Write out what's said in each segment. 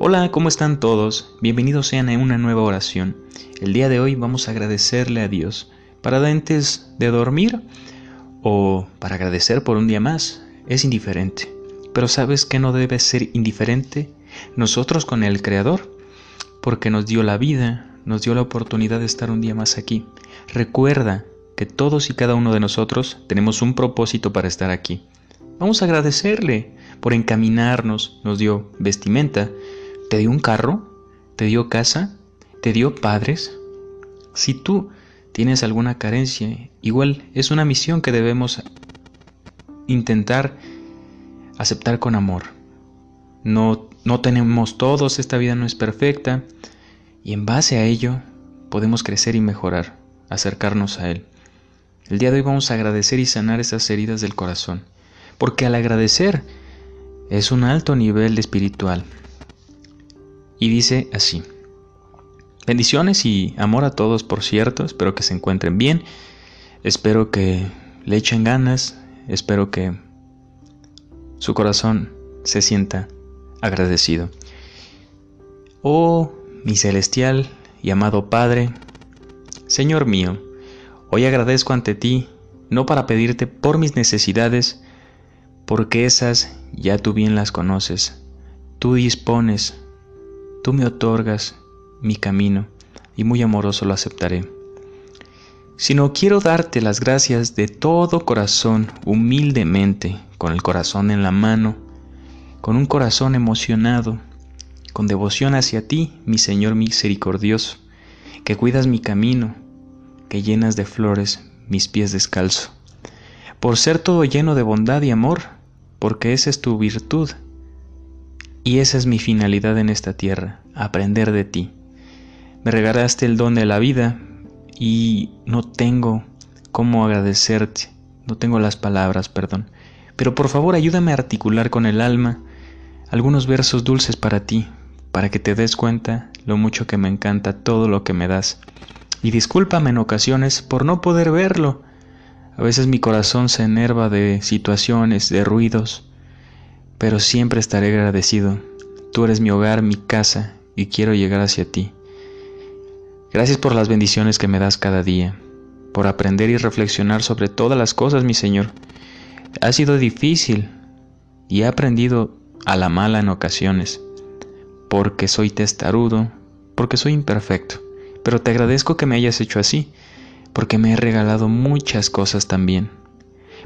Hola, ¿cómo están todos? Bienvenidos sean a una nueva oración. El día de hoy vamos a agradecerle a Dios para antes de dormir o para agradecer por un día más. Es indiferente. Pero ¿sabes que no debe ser indiferente? Nosotros con el Creador, porque nos dio la vida, nos dio la oportunidad de estar un día más aquí. Recuerda que todos y cada uno de nosotros tenemos un propósito para estar aquí. Vamos a agradecerle por encaminarnos, nos dio vestimenta, ¿Te dio un carro? ¿Te dio casa? ¿Te dio padres? Si tú tienes alguna carencia, igual es una misión que debemos intentar aceptar con amor. No, no tenemos todos, esta vida no es perfecta, y en base a ello podemos crecer y mejorar, acercarnos a Él. El día de hoy vamos a agradecer y sanar esas heridas del corazón, porque al agradecer es un alto nivel espiritual, y dice así. Bendiciones y amor a todos, por cierto, espero que se encuentren bien, espero que le echen ganas, espero que su corazón se sienta agradecido. Oh, mi celestial y amado Padre, Señor mío, hoy agradezco ante ti, no para pedirte por mis necesidades, porque esas ya tú bien las conoces. Tú dispones Tú me otorgas mi camino y muy amoroso lo aceptaré. Sino quiero darte las gracias de todo corazón, humildemente, con el corazón en la mano, con un corazón emocionado, con devoción hacia ti, mi Señor misericordioso, que cuidas mi camino, que llenas de flores mis pies descalzo, por ser todo lleno de bondad y amor, porque esa es tu virtud y esa es mi finalidad en esta tierra, aprender de ti. Me regalaste el don de la vida y no tengo cómo agradecerte, no tengo las palabras, perdón. Pero por favor ayúdame a articular con el alma algunos versos dulces para ti, para que te des cuenta lo mucho que me encanta todo lo que me das. Y discúlpame en ocasiones por no poder verlo. A veces mi corazón se enerva de situaciones, de ruidos, pero siempre estaré agradecido. Tú eres mi hogar, mi casa, y quiero llegar hacia ti. Gracias por las bendiciones que me das cada día, por aprender y reflexionar sobre todas las cosas, mi Señor. Ha sido difícil y he aprendido a la mala en ocasiones, porque soy testarudo, porque soy imperfecto, pero te agradezco que me hayas hecho así, porque me he regalado muchas cosas también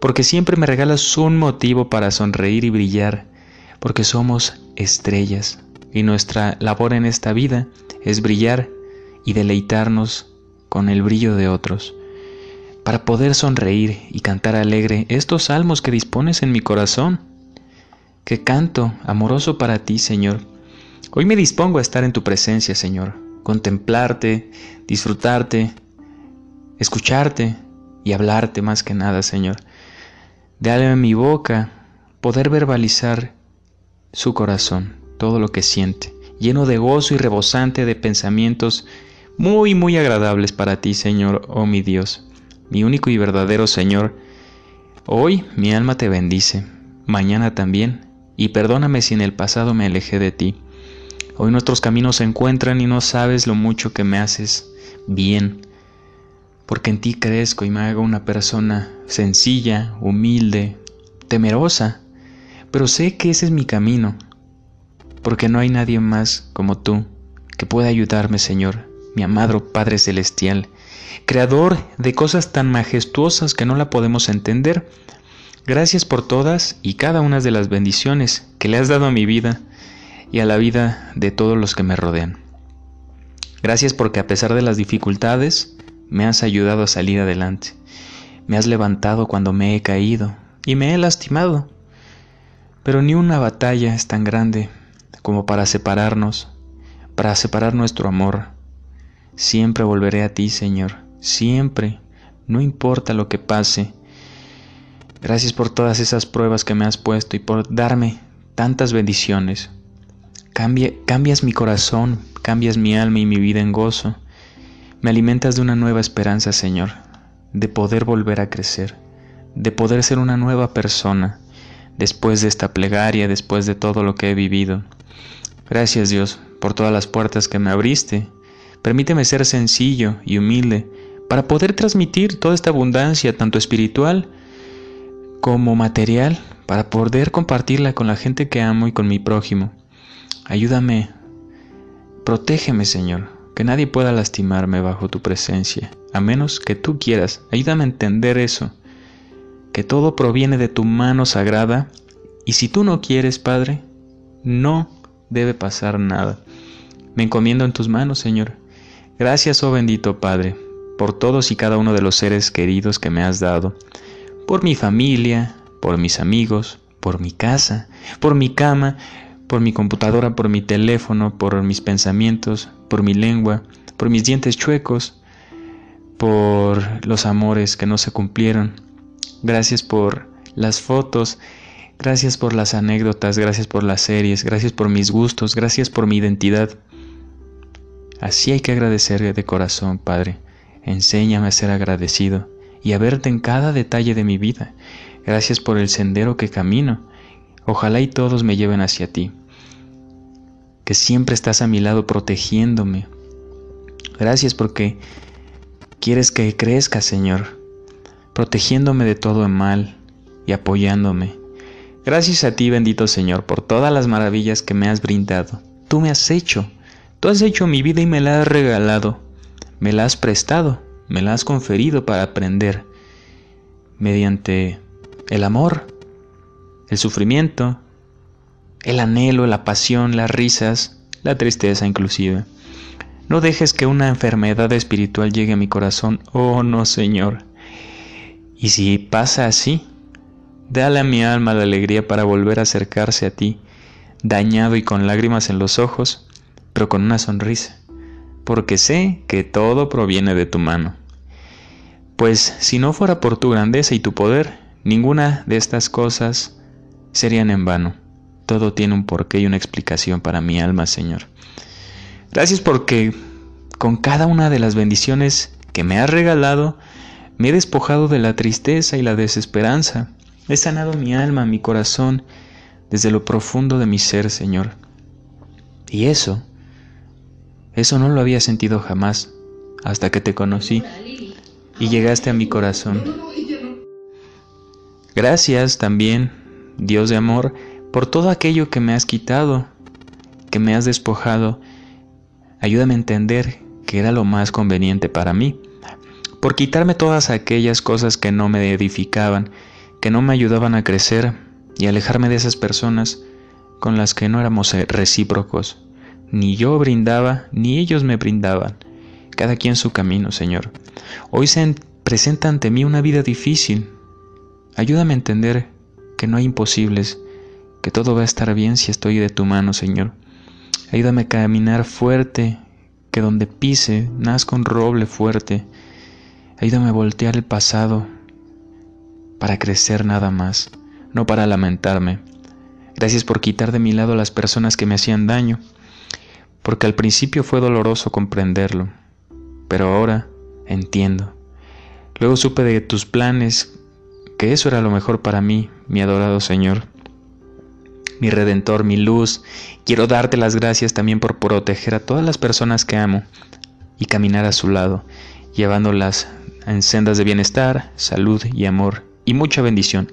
porque siempre me regalas un motivo para sonreír y brillar, porque somos estrellas y nuestra labor en esta vida es brillar y deleitarnos con el brillo de otros, para poder sonreír y cantar alegre estos salmos que dispones en mi corazón, que canto amoroso para ti, Señor. Hoy me dispongo a estar en tu presencia, Señor, contemplarte, disfrutarte, escucharte y hablarte más que nada, Señor. Dale a mi boca poder verbalizar su corazón, todo lo que siente, lleno de gozo y rebosante de pensamientos muy, muy agradables para ti, Señor, oh mi Dios, mi único y verdadero Señor. Hoy mi alma te bendice, mañana también, y perdóname si en el pasado me alejé de ti. Hoy nuestros caminos se encuentran y no sabes lo mucho que me haces bien porque en ti crezco y me hago una persona sencilla, humilde, temerosa, pero sé que ese es mi camino, porque no hay nadie más como tú que pueda ayudarme, Señor, mi amado Padre Celestial, Creador de cosas tan majestuosas que no la podemos entender. Gracias por todas y cada una de las bendiciones que le has dado a mi vida y a la vida de todos los que me rodean. Gracias porque a pesar de las dificultades, me has ayudado a salir adelante. Me has levantado cuando me he caído y me he lastimado. Pero ni una batalla es tan grande como para separarnos, para separar nuestro amor. Siempre volveré a ti, Señor, siempre, no importa lo que pase. Gracias por todas esas pruebas que me has puesto y por darme tantas bendiciones. cambias mi corazón, cambias mi alma y mi vida en gozo. Me alimentas de una nueva esperanza, Señor, de poder volver a crecer, de poder ser una nueva persona después de esta plegaria, después de todo lo que he vivido. Gracias Dios por todas las puertas que me abriste. Permíteme ser sencillo y humilde para poder transmitir toda esta abundancia, tanto espiritual como material, para poder compartirla con la gente que amo y con mi prójimo. Ayúdame, protégeme Señor, que nadie pueda lastimarme bajo tu presencia, a menos que tú quieras. Ayúdame a entender eso, que todo proviene de tu mano sagrada, y si tú no quieres, Padre, no debe pasar nada. Me encomiendo en tus manos, Señor. Gracias, oh bendito Padre, por todos y cada uno de los seres queridos que me has dado, por mi familia, por mis amigos, por mi casa, por mi cama, por mi computadora, por mi teléfono, por mis pensamientos, por mi lengua, por mis dientes chuecos, por los amores que no se cumplieron. Gracias por las fotos, gracias por las anécdotas, gracias por las series, gracias por mis gustos, gracias por mi identidad. Así hay que agradecer de corazón, Padre. Enséñame a ser agradecido y a verte en cada detalle de mi vida. Gracias por el sendero que camino. Ojalá y todos me lleven hacia ti. Que siempre estás a mi lado protegiéndome. Gracias porque quieres que crezca, Señor, protegiéndome de todo el mal y apoyándome. Gracias a ti, bendito Señor, por todas las maravillas que me has brindado. Tú me has hecho Tú has hecho mi vida y me la has regalado, me la has prestado, me la has conferido para aprender, mediante el amor, el sufrimiento, el anhelo, la pasión, las risas, la tristeza inclusive. No dejes que una enfermedad espiritual llegue a mi corazón, oh no Señor. Y si pasa así, dale a mi alma la alegría para volver a acercarse a ti, dañado y con lágrimas en los ojos, pero con una sonrisa, porque sé que todo proviene de tu mano. Pues si no fuera por tu grandeza y tu poder, ninguna de estas cosas serían en vano. Todo tiene un porqué y una explicación para mi alma, Señor. Gracias porque con cada una de las bendiciones que me has regalado, me he despojado de la tristeza y la desesperanza. He sanado mi alma, mi corazón, desde lo profundo de mi ser, Señor. Y eso eso no lo había sentido jamás hasta que te conocí y llegaste a mi corazón. Gracias también, Dios de amor, por todo aquello que me has quitado, que me has despojado. Ayúdame a entender que era lo más conveniente para mí, por quitarme todas aquellas cosas que no me edificaban, que no me ayudaban a crecer y alejarme de esas personas con las que no éramos recíprocos. Ni yo brindaba, ni ellos me brindaban. Cada quien su camino, Señor. Hoy se presenta ante mí una vida difícil. Ayúdame a entender que no hay imposibles, que todo va a estar bien si estoy de tu mano, Señor. Ayúdame a caminar fuerte, que donde pise nazca un roble fuerte. Ayúdame a voltear el pasado para crecer nada más, no para lamentarme. Gracias por quitar de mi lado las personas que me hacían daño porque al principio fue doloroso comprenderlo, pero ahora entiendo. Luego supe de tus planes, que eso era lo mejor para mí, mi adorado Señor. Mi redentor, mi luz, quiero darte las gracias también por proteger a todas las personas que amo y caminar a su lado, llevándolas en sendas de bienestar, salud y amor y mucha bendición.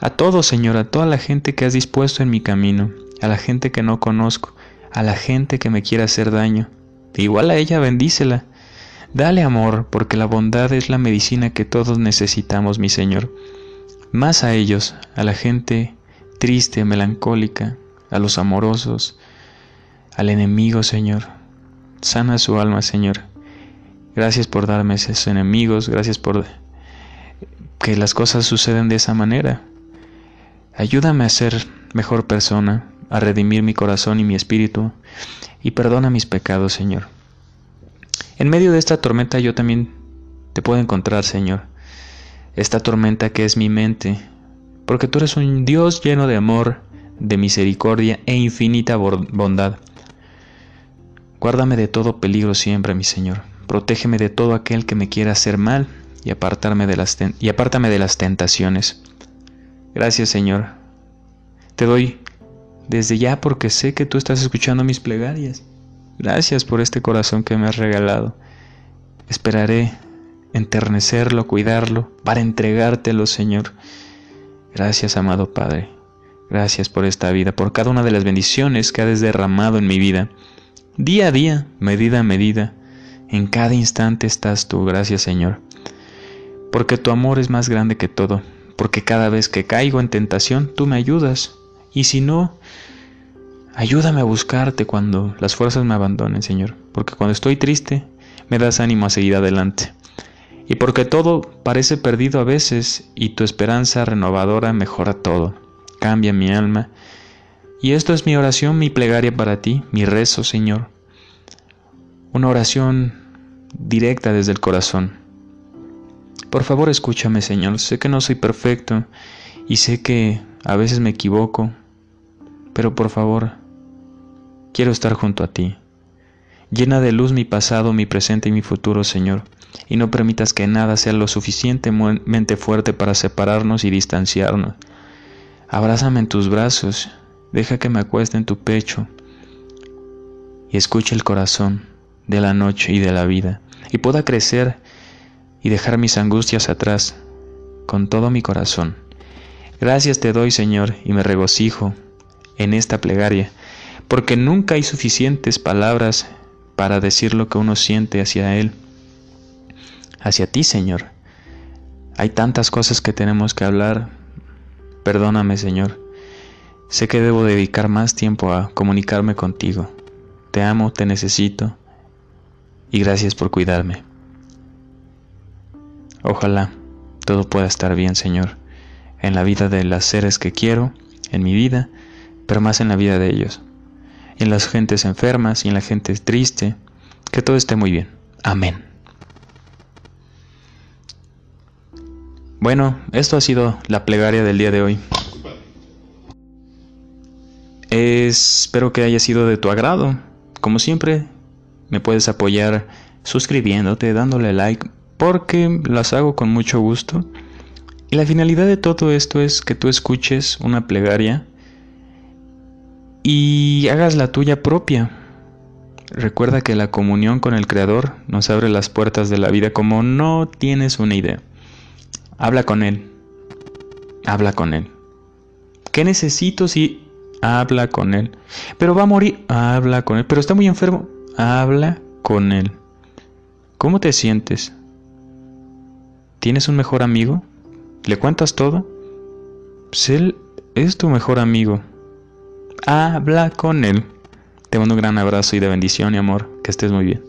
A todos, Señor, a toda la gente que has dispuesto en mi camino, a la gente que no conozco, a la gente que me quiera hacer daño. Igual a ella bendícela. Dale amor, porque la bondad es la medicina que todos necesitamos, mi Señor. Más a ellos, a la gente triste, melancólica, a los amorosos, al enemigo, Señor. Sana su alma, Señor. Gracias por darme esos enemigos, gracias por que las cosas suceden de esa manera. Ayúdame a ser mejor persona, a redimir mi corazón y mi espíritu, y perdona mis pecados, Señor. En medio de esta tormenta yo también te puedo encontrar, Señor. Esta tormenta que es mi mente, porque tú eres un Dios lleno de amor, de misericordia e infinita bondad. Guárdame de todo peligro siempre, mi Señor. Protégeme de todo aquel que me quiera hacer mal y, apartarme de las y apártame de las tentaciones. Gracias, Señor. Te doy desde ya porque sé que tú estás escuchando mis plegarias. Gracias por este corazón que me has regalado. Esperaré enternecerlo, cuidarlo, para entregártelo, Señor. Gracias, amado Padre. Gracias por esta vida, por cada una de las bendiciones que has derramado en mi vida. Día a día, medida a medida, en cada instante estás tú, gracias Señor. Porque tu amor es más grande que todo, porque cada vez que caigo en tentación, tú me ayudas. Y si no, ayúdame a buscarte cuando las fuerzas me abandonen, Señor, porque cuando estoy triste, me das ánimo a seguir adelante. Y porque todo parece perdido a veces y tu esperanza renovadora mejora todo, cambia mi alma. Y esto es mi oración, mi plegaria para ti, mi rezo, Señor. Una oración directa desde el corazón. Por favor escúchame, Señor. Sé que no soy perfecto y sé que a veces me equivoco, pero por favor, quiero estar junto a ti. Llena de luz mi pasado, mi presente y mi futuro, Señor y no permitas que nada sea lo suficientemente fuerte para separarnos y distanciarnos. Abrázame en tus brazos, deja que me acueste en tu pecho y escuche el corazón de la noche y de la vida y pueda crecer y dejar mis angustias atrás con todo mi corazón. Gracias te doy, Señor, y me regocijo en esta plegaria, porque nunca hay suficientes palabras para decir lo que uno siente hacia Él hacia ti, Señor. Hay tantas cosas que tenemos que hablar. Perdóname, Señor. Sé que debo dedicar más tiempo a comunicarme contigo. Te amo, te necesito y gracias por cuidarme. Ojalá todo pueda estar bien, Señor, en la vida de las seres que quiero, en mi vida, pero más en la vida de ellos, en las gentes enfermas y en la gente triste, que todo esté muy bien. Amén. Bueno, esto ha sido la plegaria del día de hoy. espero que haya sido de tu agrado. Como siempre, me puedes apoyar suscribiéndote, dándole like, porque las hago con mucho gusto. Y la finalidad de todo esto es que tú escuches una plegaria y hagas la tuya propia. Recuerda que la comunión con el Creador nos abre las puertas de la vida como no tienes una idea. Habla con Él. Habla con Él. ¿Qué necesito si habla con Él? Pero va a morir. Habla con Él. Pero está muy enfermo. Habla con Él. ¿Cómo te sientes? ¿Tienes un mejor amigo? ¿Le cuentas todo? Pues Él es tu mejor amigo. Habla con Él. Te mando un gran abrazo y de bendición y amor. Que estés muy bien.